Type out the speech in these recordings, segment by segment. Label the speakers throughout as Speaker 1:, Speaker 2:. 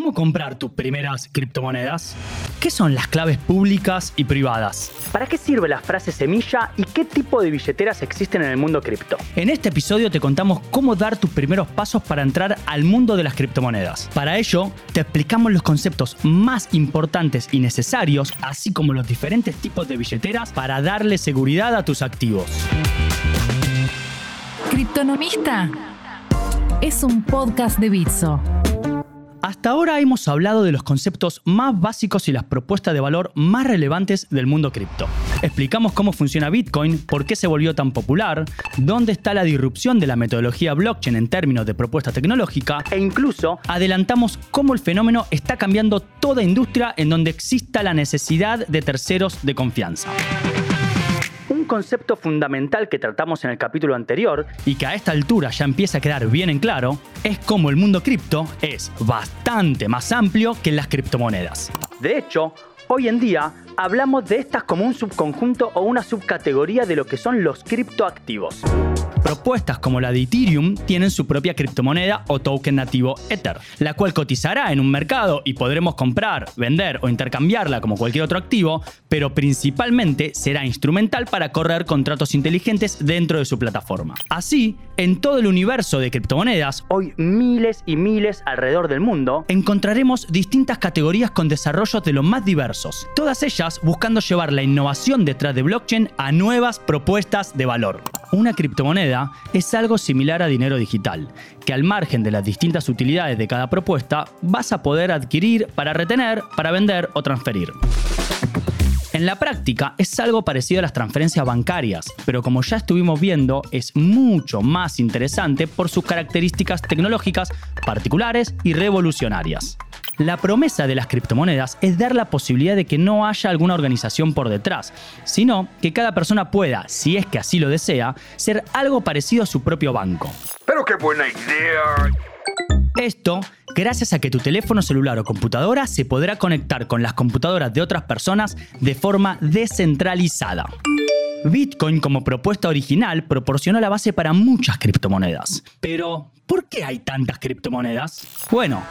Speaker 1: ¿Cómo comprar tus primeras criptomonedas? ¿Qué son las claves públicas y privadas? ¿Para qué sirve la frase semilla y qué tipo de billeteras existen en el mundo cripto? En este episodio te contamos cómo dar tus primeros pasos para entrar al mundo de las criptomonedas. Para ello, te explicamos los conceptos más importantes y necesarios, así como los diferentes tipos de billeteras para darle seguridad a tus activos.
Speaker 2: Criptonomista es un podcast de Bitso.
Speaker 1: Hasta ahora hemos hablado de los conceptos más básicos y las propuestas de valor más relevantes del mundo cripto. Explicamos cómo funciona Bitcoin, por qué se volvió tan popular, dónde está la disrupción de la metodología blockchain en términos de propuesta tecnológica e incluso adelantamos cómo el fenómeno está cambiando toda industria en donde exista la necesidad de terceros de confianza concepto fundamental que tratamos en el capítulo anterior y que a esta altura ya empieza a quedar bien en claro es cómo el mundo cripto es bastante más amplio que las criptomonedas. De hecho, hoy en día hablamos de estas como un subconjunto o una subcategoría de lo que son los criptoactivos. Propuestas como la de Ethereum tienen su propia criptomoneda o token nativo Ether, la cual cotizará en un mercado y podremos comprar, vender o intercambiarla como cualquier otro activo, pero principalmente será instrumental para correr contratos inteligentes dentro de su plataforma. Así, en todo el universo de criptomonedas, hoy miles y miles alrededor del mundo, encontraremos distintas categorías con desarrollos de los más diversos, todas ellas buscando llevar la innovación detrás de blockchain a nuevas propuestas de valor. Una criptomoneda es algo similar a dinero digital, que al margen de las distintas utilidades de cada propuesta, vas a poder adquirir para retener, para vender o transferir. En la práctica es algo parecido a las transferencias bancarias, pero como ya estuvimos viendo, es mucho más interesante por sus características tecnológicas particulares y revolucionarias. La promesa de las criptomonedas es dar la posibilidad de que no haya alguna organización por detrás, sino que cada persona pueda, si es que así lo desea, ser algo parecido a su propio banco.
Speaker 3: Pero qué buena idea.
Speaker 1: Esto gracias a que tu teléfono celular o computadora se podrá conectar con las computadoras de otras personas de forma descentralizada. Bitcoin como propuesta original proporcionó la base para muchas criptomonedas. Pero, ¿por qué hay tantas criptomonedas? Bueno,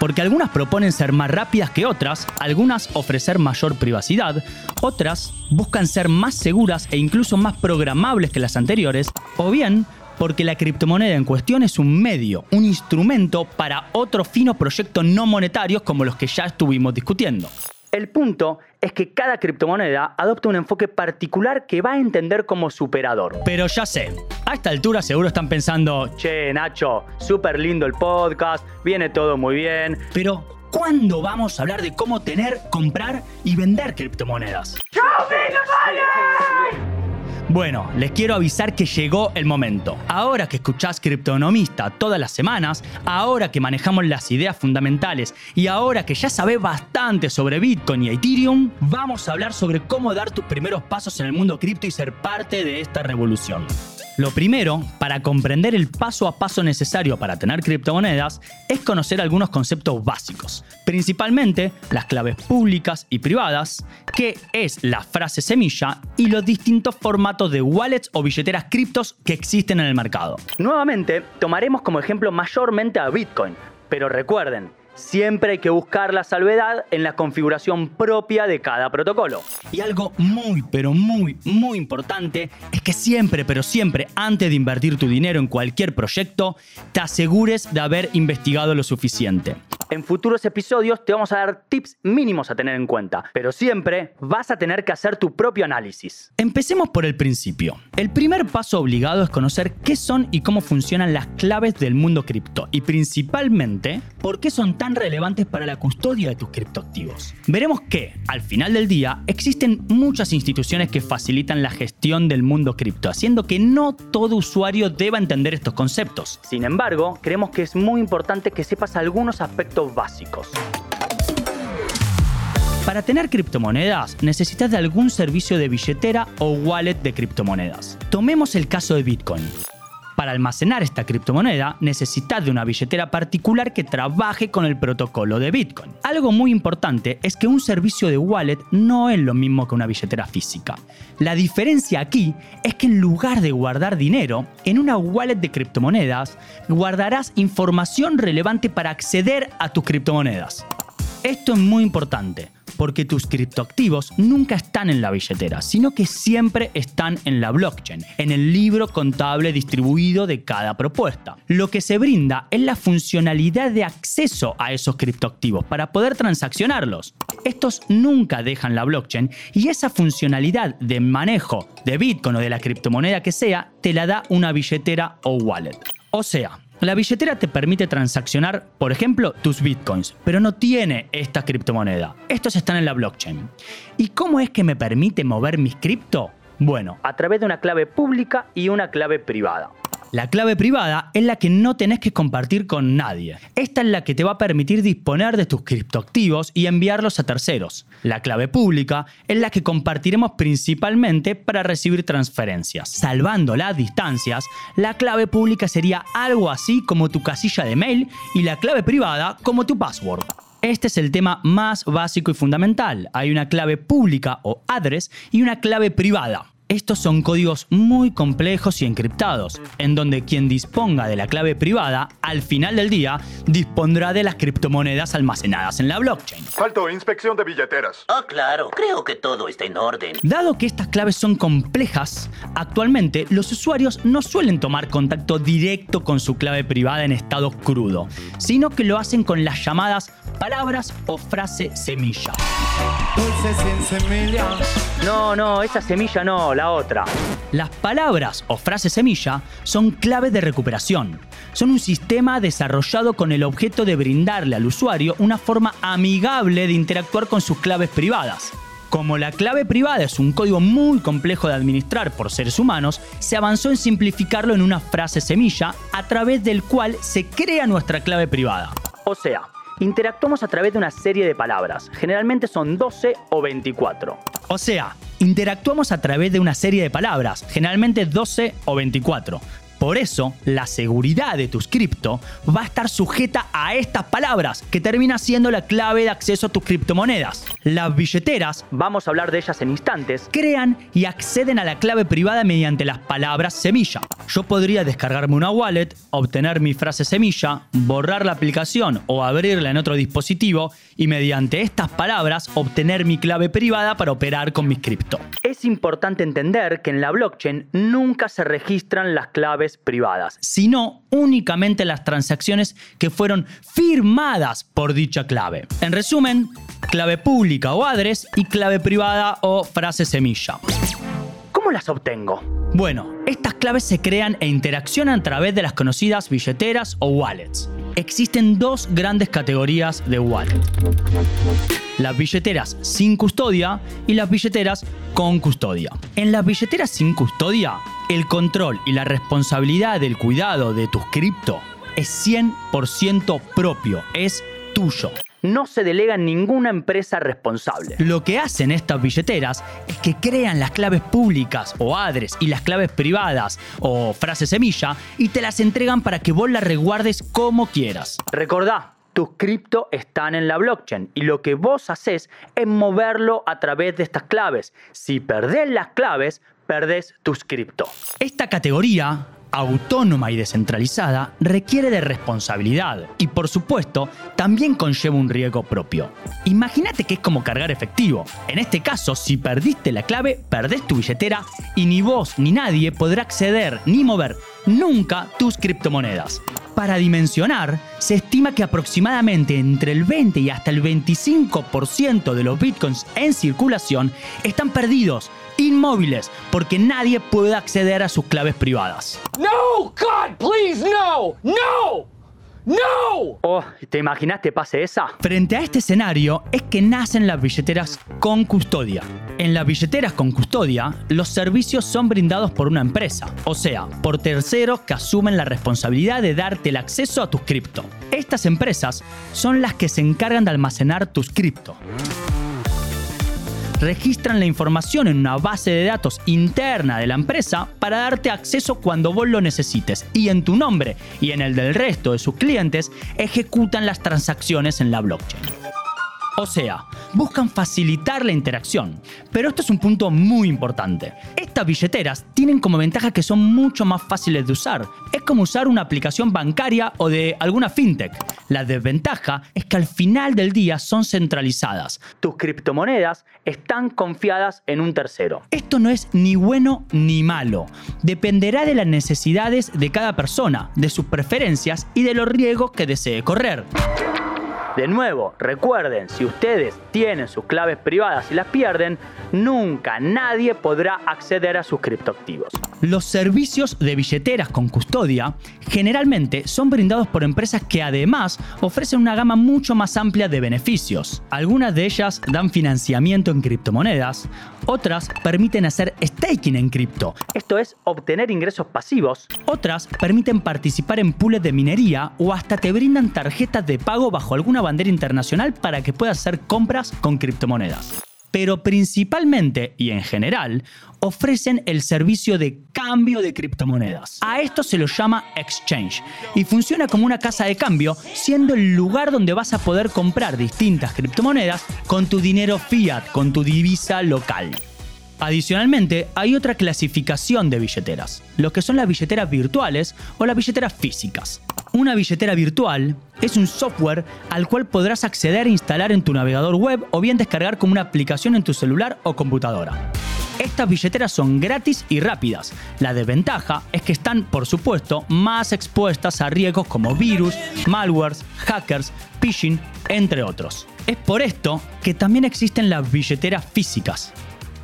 Speaker 1: porque algunas proponen ser más rápidas que otras, algunas ofrecer mayor privacidad, otras buscan ser más seguras e incluso más programables que las anteriores, o bien porque la criptomoneda en cuestión es un medio, un instrumento para otros finos proyectos no monetarios como los que ya estuvimos discutiendo. El punto es que cada criptomoneda adopta un enfoque particular que va a entender como superador. Pero ya sé, a esta altura seguro están pensando, che Nacho, súper lindo el podcast, viene todo muy bien, pero ¿cuándo vamos a hablar de cómo tener, comprar y vender criptomonedas? Bueno, les quiero avisar que llegó el momento. Ahora que escuchás Criptonomista todas las semanas, ahora que manejamos las ideas fundamentales y ahora que ya sabés bastante sobre Bitcoin y Ethereum, vamos a hablar sobre cómo dar tus primeros pasos en el mundo cripto y ser parte de esta revolución. Lo primero, para comprender el paso a paso necesario para tener criptomonedas, es conocer algunos conceptos básicos, principalmente las claves públicas y privadas, qué es la frase semilla y los distintos formatos de wallets o billeteras criptos que existen en el mercado. Nuevamente, tomaremos como ejemplo mayormente a Bitcoin, pero recuerden, siempre hay que buscar la salvedad en la configuración propia de cada protocolo. Y algo muy, pero muy, muy importante es que siempre, pero siempre, antes de invertir tu dinero en cualquier proyecto, te asegures de haber investigado lo suficiente. En futuros episodios te vamos a dar tips mínimos a tener en cuenta, pero siempre vas a tener que hacer tu propio análisis. Empecemos por el principio. El primer paso obligado es conocer qué son y cómo funcionan las claves del mundo cripto y principalmente por qué son tan relevantes para la custodia de tus criptoactivos. Veremos que, al final del día, existen muchas instituciones que facilitan la gestión del mundo cripto, haciendo que no todo usuario deba entender estos conceptos. Sin embargo, creemos que es muy importante que sepas algunos aspectos básicos. Para tener criptomonedas necesitas de algún servicio de billetera o wallet de criptomonedas. Tomemos el caso de Bitcoin. Para almacenar esta criptomoneda necesitas de una billetera particular que trabaje con el protocolo de Bitcoin. Algo muy importante es que un servicio de wallet no es lo mismo que una billetera física. La diferencia aquí es que en lugar de guardar dinero en una wallet de criptomonedas, guardarás información relevante para acceder a tus criptomonedas. Esto es muy importante porque tus criptoactivos nunca están en la billetera, sino que siempre están en la blockchain, en el libro contable distribuido de cada propuesta. Lo que se brinda es la funcionalidad de acceso a esos criptoactivos para poder transaccionarlos. Estos nunca dejan la blockchain y esa funcionalidad de manejo de Bitcoin o de la criptomoneda que sea te la da una billetera o wallet. O sea, la billetera te permite transaccionar, por ejemplo, tus bitcoins, pero no tiene esta criptomoneda. Estos están en la blockchain. ¿Y cómo es que me permite mover mis cripto? Bueno, a través de una clave pública y una clave privada. La clave privada es la que no tenés que compartir con nadie. Esta es la que te va a permitir disponer de tus criptoactivos y enviarlos a terceros. La clave pública es la que compartiremos principalmente para recibir transferencias. Salvando las distancias, la clave pública sería algo así como tu casilla de mail y la clave privada como tu password. Este es el tema más básico y fundamental. Hay una clave pública o address y una clave privada. Estos son códigos muy complejos y encriptados, en donde quien disponga de la clave privada, al final del día, dispondrá de las criptomonedas almacenadas en la blockchain.
Speaker 3: Faltó inspección de billeteras.
Speaker 4: Ah, claro, creo que todo está en orden.
Speaker 1: Dado que estas claves son complejas, actualmente los usuarios no suelen tomar contacto directo con su clave privada en estado crudo, sino que lo hacen con las llamadas palabras o frase semilla.
Speaker 5: Dulce sin semilla.
Speaker 1: No, no, esa semilla no, la otra. Las palabras o frases semilla son claves de recuperación. Son un sistema desarrollado con el objeto de brindarle al usuario una forma amigable de interactuar con sus claves privadas. Como la clave privada es un código muy complejo de administrar por seres humanos, se avanzó en simplificarlo en una frase semilla a través del cual se crea nuestra clave privada. O sea, interactuamos a través de una serie de palabras, generalmente son 12 o 24. O sea, interactuamos a través de una serie de palabras, generalmente 12 o 24. Por eso, la seguridad de tus cripto va a estar sujeta a estas palabras, que termina siendo la clave de acceso a tus criptomonedas. Las billeteras, vamos a hablar de ellas en instantes, crean y acceden a la clave privada mediante las palabras semilla. Yo podría descargarme una wallet, obtener mi frase semilla, borrar la aplicación o abrirla en otro dispositivo y mediante estas palabras obtener mi clave privada para operar con mis cripto. Es importante entender que en la blockchain nunca se registran las claves privadas, sino únicamente las transacciones que fueron firmadas por dicha clave. En resumen, clave pública o address y clave privada o frase semilla. ¿Cómo las obtengo? Bueno, estas claves se crean e interaccionan a través de las conocidas billeteras o wallets. Existen dos grandes categorías de wallet. Las billeteras sin custodia y las billeteras con custodia. En las billeteras sin custodia, el control y la responsabilidad del cuidado de tus cripto es 100% propio, es tuyo no se delega en ninguna empresa responsable. Lo que hacen estas billeteras es que crean las claves públicas o adres y las claves privadas o frases semilla y te las entregan para que vos las reguardes como quieras. Recordá, tus cripto están en la blockchain y lo que vos haces es moverlo a través de estas claves. Si perdés las claves, perdés tus cripto. Esta categoría autónoma y descentralizada requiere de responsabilidad y por supuesto también conlleva un riesgo propio. Imagínate que es como cargar efectivo. En este caso, si perdiste la clave, perdés tu billetera y ni vos ni nadie podrá acceder ni mover nunca tus criptomonedas. Para dimensionar, se estima que aproximadamente entre el 20 y hasta el 25% de los bitcoins en circulación están perdidos, inmóviles, porque nadie puede acceder a sus claves privadas.
Speaker 6: No, God, please, no, no, no.
Speaker 1: Oh, ¿te imaginaste pase esa? Frente a este escenario es que nacen las billeteras con custodia. En las billeteras con custodia, los servicios son brindados por una empresa, o sea, por terceros que asumen la responsabilidad de darte el acceso a tus cripto. Estas empresas son las que se encargan de almacenar tus cripto. Registran la información en una base de datos interna de la empresa para darte acceso cuando vos lo necesites y en tu nombre y en el del resto de sus clientes ejecutan las transacciones en la blockchain. O sea, buscan facilitar la interacción. Pero esto es un punto muy importante. Estas billeteras tienen como ventaja que son mucho más fáciles de usar. Es como usar una aplicación bancaria o de alguna fintech. La desventaja es que al final del día son centralizadas. Tus criptomonedas están confiadas en un tercero. Esto no es ni bueno ni malo. Dependerá de las necesidades de cada persona, de sus preferencias y de los riesgos que desee correr. De nuevo, recuerden, si ustedes tienen sus claves privadas y las pierden, nunca nadie podrá acceder a sus criptoactivos. Los servicios de billeteras con custodia generalmente son brindados por empresas que además ofrecen una gama mucho más amplia de beneficios. Algunas de ellas dan financiamiento en criptomonedas, otras permiten hacer staking en cripto, esto es obtener ingresos pasivos, otras permiten participar en pools de minería o hasta te brindan tarjetas de pago bajo alguna bandera internacional para que puedas hacer compras con criptomonedas. Pero principalmente y en general ofrecen el servicio de cambio de criptomonedas. A esto se lo llama exchange y funciona como una casa de cambio, siendo el lugar donde vas a poder comprar distintas criptomonedas con tu dinero fiat, con tu divisa local. Adicionalmente, hay otra clasificación de billeteras, lo que son las billeteras virtuales o las billeteras físicas. Una billetera virtual es un software al cual podrás acceder e instalar en tu navegador web o bien descargar como una aplicación en tu celular o computadora. Estas billeteras son gratis y rápidas. La desventaja es que están, por supuesto, más expuestas a riesgos como virus, malwares, hackers, phishing, entre otros. Es por esto que también existen las billeteras físicas.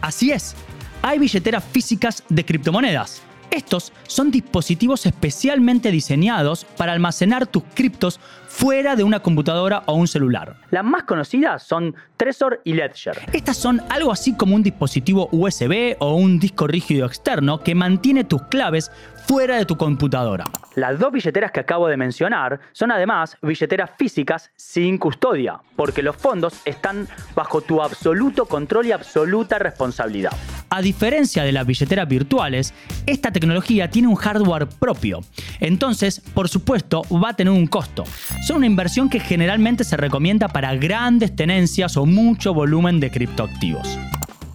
Speaker 1: Así es, hay billeteras físicas de criptomonedas. Estos son dispositivos especialmente diseñados para almacenar tus criptos fuera de una computadora o un celular. Las más conocidas son Trezor y Ledger. Estas son algo así como un dispositivo USB o un disco rígido externo que mantiene tus claves fuera de tu computadora. Las dos billeteras que acabo de mencionar son además billeteras físicas sin custodia, porque los fondos están bajo tu absoluto control y absoluta responsabilidad. A diferencia de las billeteras virtuales, esta tecnología tiene un hardware propio, entonces, por supuesto, va a tener un costo. Son una inversión que generalmente se recomienda para grandes tenencias o mucho volumen de criptoactivos.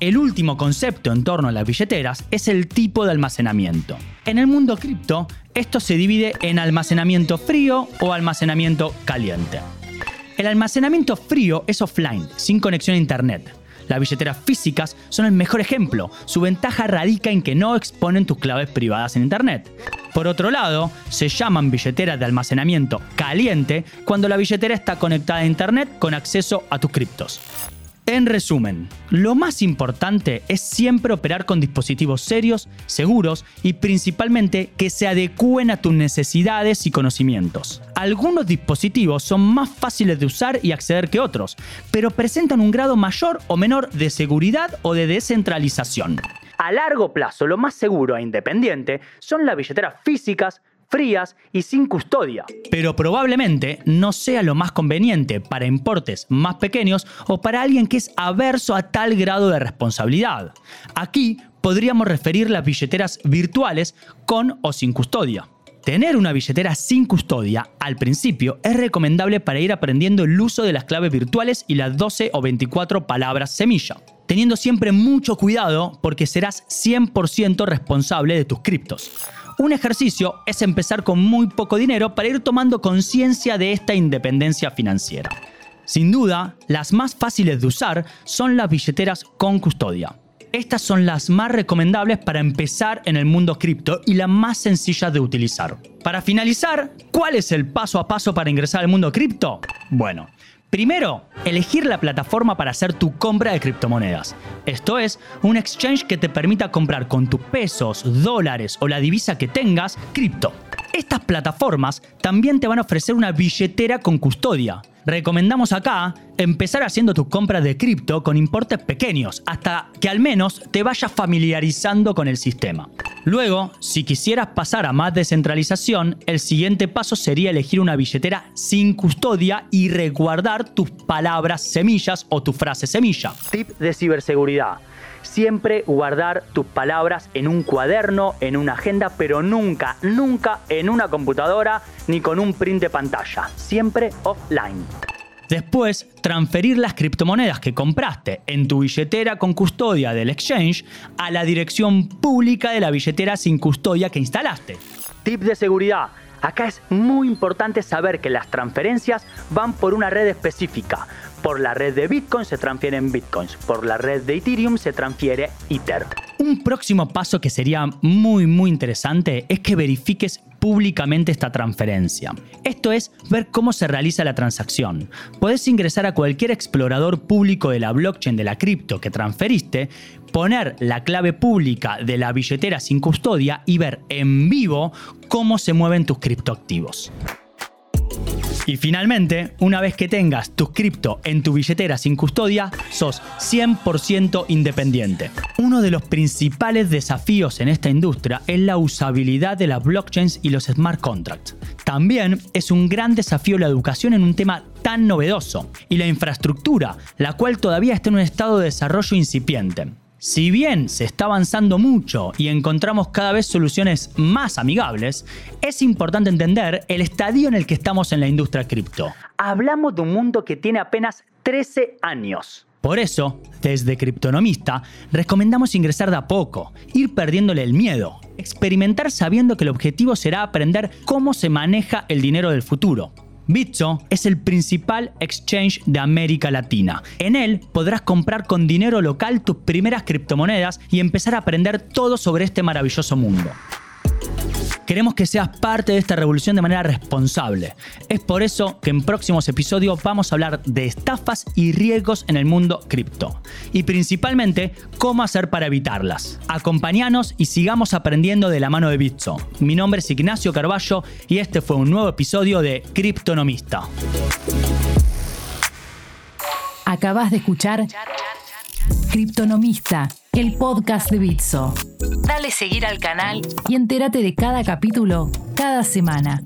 Speaker 1: El último concepto en torno a las billeteras es el tipo de almacenamiento. En el mundo cripto, esto se divide en almacenamiento frío o almacenamiento caliente. El almacenamiento frío es offline, sin conexión a internet. Las billeteras físicas son el mejor ejemplo. Su ventaja radica en que no exponen tus claves privadas en internet. Por otro lado, se llaman billeteras de almacenamiento caliente cuando la billetera está conectada a internet con acceso a tus criptos. En resumen, lo más importante es siempre operar con dispositivos serios, seguros y principalmente que se adecúen a tus necesidades y conocimientos. Algunos dispositivos son más fáciles de usar y acceder que otros, pero presentan un grado mayor o menor de seguridad o de descentralización. A largo plazo, lo más seguro e independiente son las billeteras físicas, frías y sin custodia. Pero probablemente no sea lo más conveniente para importes más pequeños o para alguien que es averso a tal grado de responsabilidad. Aquí podríamos referir las billeteras virtuales con o sin custodia. Tener una billetera sin custodia al principio es recomendable para ir aprendiendo el uso de las claves virtuales y las 12 o 24 palabras semilla, teniendo siempre mucho cuidado porque serás 100% responsable de tus criptos. Un ejercicio es empezar con muy poco dinero para ir tomando conciencia de esta independencia financiera. Sin duda, las más fáciles de usar son las billeteras con custodia. Estas son las más recomendables para empezar en el mundo cripto y las más sencillas de utilizar. Para finalizar, ¿cuál es el paso a paso para ingresar al mundo cripto? Bueno, Primero, elegir la plataforma para hacer tu compra de criptomonedas. Esto es, un exchange que te permita comprar con tus pesos, dólares o la divisa que tengas, cripto. Estas plataformas también te van a ofrecer una billetera con custodia. Recomendamos acá empezar haciendo tus compras de cripto con importes pequeños, hasta que al menos te vayas familiarizando con el sistema. Luego, si quisieras pasar a más descentralización, el siguiente paso sería elegir una billetera sin custodia y resguardar tus palabras semillas o tu frase semilla. Tip de ciberseguridad. Siempre guardar tus palabras en un cuaderno, en una agenda, pero nunca, nunca en una computadora ni con un print de pantalla. Siempre offline. Después, transferir las criptomonedas que compraste en tu billetera con custodia del exchange a la dirección pública de la billetera sin custodia que instalaste. Tip de seguridad. Acá es muy importante saber que las transferencias van por una red específica. Por la red de Bitcoin se transfieren Bitcoins, por la red de Ethereum se transfiere Ether. Un próximo paso que sería muy muy interesante es que verifiques públicamente esta transferencia. Esto es ver cómo se realiza la transacción. Podés ingresar a cualquier explorador público de la blockchain de la cripto que transferiste, poner la clave pública de la billetera sin custodia y ver en vivo cómo se mueven tus criptoactivos. Y finalmente, una vez que tengas tus cripto en tu billetera sin custodia, sos 100% independiente. Uno de los principales desafíos en esta industria es la usabilidad de las blockchains y los smart contracts. También es un gran desafío la educación en un tema tan novedoso y la infraestructura, la cual todavía está en un estado de desarrollo incipiente. Si bien se está avanzando mucho y encontramos cada vez soluciones más amigables, es importante entender el estadio en el que estamos en la industria cripto. Hablamos de un mundo que tiene apenas 13 años. Por eso, desde Criptonomista, recomendamos ingresar de a poco, ir perdiéndole el miedo, experimentar sabiendo que el objetivo será aprender cómo se maneja el dinero del futuro, Bitso es el principal exchange de América Latina. En él podrás comprar con dinero local tus primeras criptomonedas y empezar a aprender todo sobre este maravilloso mundo. Queremos que seas parte de esta revolución de manera responsable. Es por eso que en próximos episodios vamos a hablar de estafas y riesgos en el mundo cripto. Y principalmente, cómo hacer para evitarlas. Acompáñanos y sigamos aprendiendo de la mano de Bitso. Mi nombre es Ignacio Carballo y este fue un nuevo episodio de Criptonomista.
Speaker 2: Acabas de escuchar Criptonomista, el podcast de Bitso. Dale seguir al canal y entérate de cada capítulo cada semana.